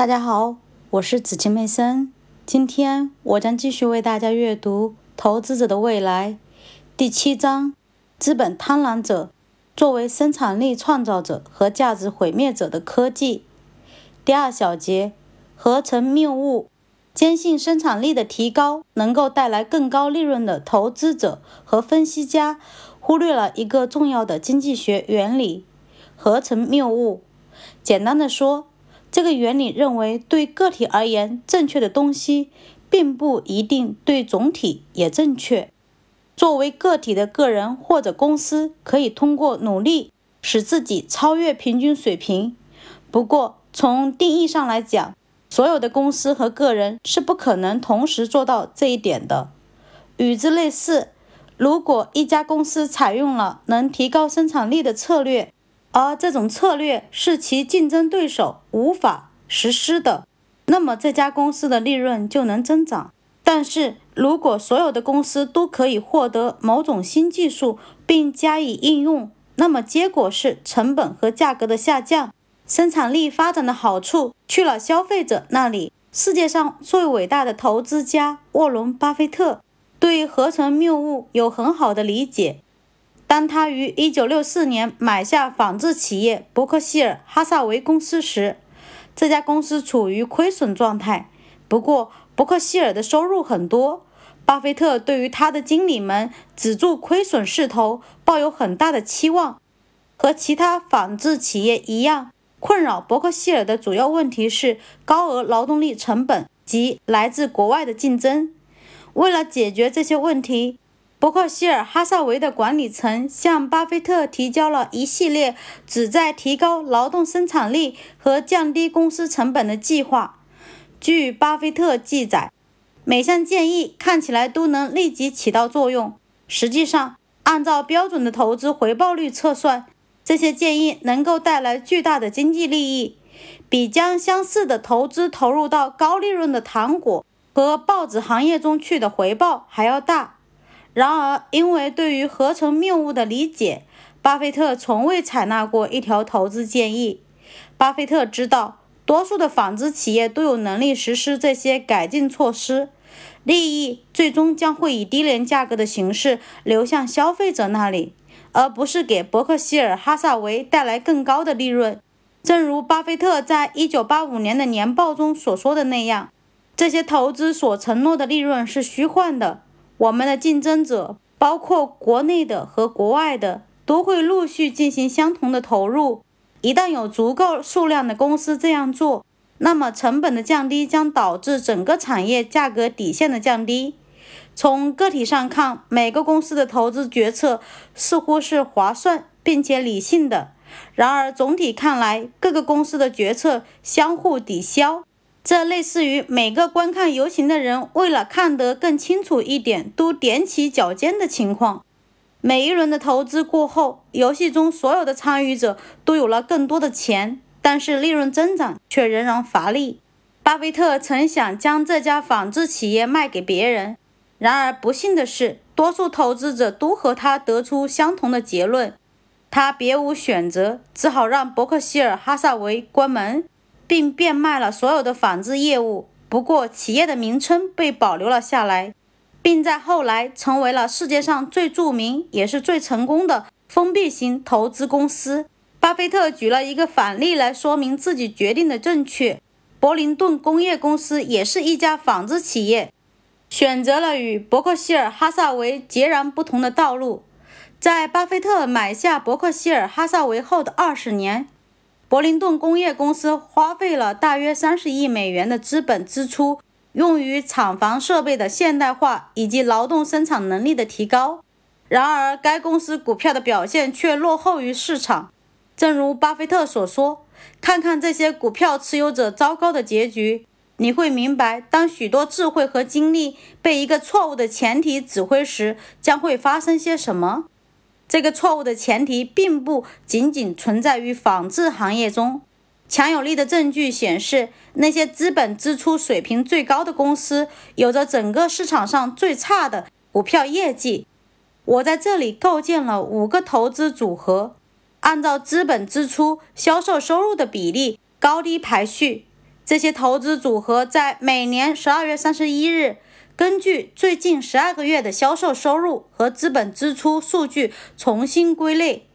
大家好，我是紫晴妹森。今天我将继续为大家阅读《投资者的未来》第七章：资本贪婪者作为生产力创造者和价值毁灭者的科技。第二小节：合成谬误。坚信生产力的提高能够带来更高利润的投资者和分析家，忽略了一个重要的经济学原理——合成谬误。简单的说，这个原理认为，对个体而言正确的东西，并不一定对总体也正确。作为个体的个人或者公司，可以通过努力使自己超越平均水平。不过，从定义上来讲，所有的公司和个人是不可能同时做到这一点的。与之类似，如果一家公司采用了能提高生产力的策略，而这种策略是其竞争对手无法实施的，那么这家公司的利润就能增长。但是如果所有的公司都可以获得某种新技术并加以应用，那么结果是成本和价格的下降，生产力发展的好处去了消费者那里。世界上最伟大的投资家沃伦·巴菲特对合成谬误有很好的理解。当他于1964年买下仿制企业伯克希尔哈萨维公司时，这家公司处于亏损状态。不过，伯克希尔的收入很多。巴菲特对于他的经理们止住亏损势头抱有很大的期望。和其他仿制企业一样，困扰伯克希尔的主要问题是高额劳动力成本及来自国外的竞争。为了解决这些问题，伯克希尔哈萨维的管理层向巴菲特提交了一系列旨在提高劳动生产力和降低公司成本的计划。据巴菲特记载，每项建议看起来都能立即起到作用。实际上，按照标准的投资回报率测算，这些建议能够带来巨大的经济利益，比将相似的投资投入到高利润的糖果和报纸行业中去的回报还要大。然而，因为对于合成谬误的理解，巴菲特从未采纳过一条投资建议。巴菲特知道，多数的纺织企业都有能力实施这些改进措施，利益最终将会以低廉价格的形式流向消费者那里，而不是给伯克希尔哈萨维带来更高的利润。正如巴菲特在一九八五年的年报中所说的那样，这些投资所承诺的利润是虚幻的。我们的竞争者，包括国内的和国外的，都会陆续进行相同的投入。一旦有足够数量的公司这样做，那么成本的降低将导致整个产业价格底线的降低。从个体上看，每个公司的投资决策似乎是划算并且理性的；然而，总体看来，各个公司的决策相互抵消。这类似于每个观看游行的人为了看得更清楚一点，都踮起脚尖的情况。每一轮的投资过后，游戏中所有的参与者都有了更多的钱，但是利润增长却仍然乏力。巴菲特曾想将这家纺织企业卖给别人，然而不幸的是，多数投资者都和他得出相同的结论。他别无选择，只好让伯克希尔哈萨维关门。并变卖了所有的纺织业务，不过企业的名称被保留了下来，并在后来成为了世界上最著名也是最成功的封闭型投资公司。巴菲特举了一个反例来说明自己决定的正确。柏林顿工业公司也是一家纺织企业，选择了与伯克希尔哈萨维截然不同的道路。在巴菲特买下伯克希尔哈萨维后的二十年。柏林顿工业公司花费了大约三十亿美元的资本支出，用于厂房设备的现代化以及劳动生产能力的提高。然而，该公司股票的表现却落后于市场。正如巴菲特所说：“看看这些股票持有者糟糕的结局，你会明白，当许多智慧和精力被一个错误的前提指挥时，将会发生些什么。”这个错误的前提并不仅仅存在于纺织行业中。强有力的证据显示，那些资本支出水平最高的公司，有着整个市场上最差的股票业绩。我在这里构建了五个投资组合，按照资本支出销售收入的比例高低排序。这些投资组合在每年十二月三十一日，根据最近十二个月的销售收入和资本支出数据重新归类。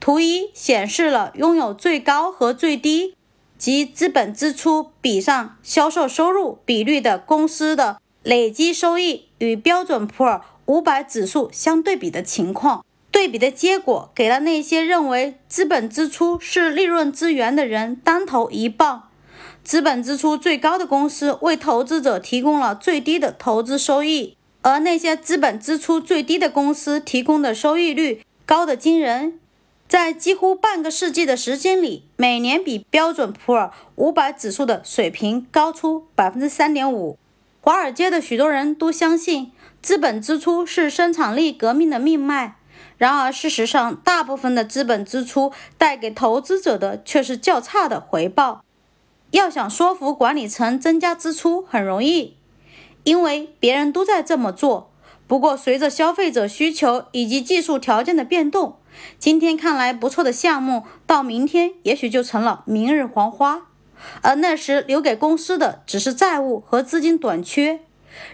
图一显示了拥有最高和最低及资本支出比上销售收入比率的公司的累计收益与标准普尔五百指数相对比的情况。对比的结果给了那些认为资本支出是利润之源的人当头一棒。资本支出最高的公司为投资者提供了最低的投资收益，而那些资本支出最低的公司提供的收益率高得惊人。在几乎半个世纪的时间里，每年比标准普尔五百指数的水平高出百分之三点五。华尔街的许多人都相信资本支出是生产力革命的命脉，然而事实上，大部分的资本支出带给投资者的却是较差的回报。要想说服管理层增加支出很容易，因为别人都在这么做。不过，随着消费者需求以及技术条件的变动，今天看来不错的项目，到明天也许就成了明日黄花，而那时留给公司的只是债务和资金短缺。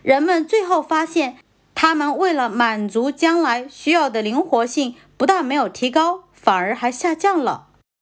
人们最后发现，他们为了满足将来需要的灵活性，不但没有提高，反而还下降了。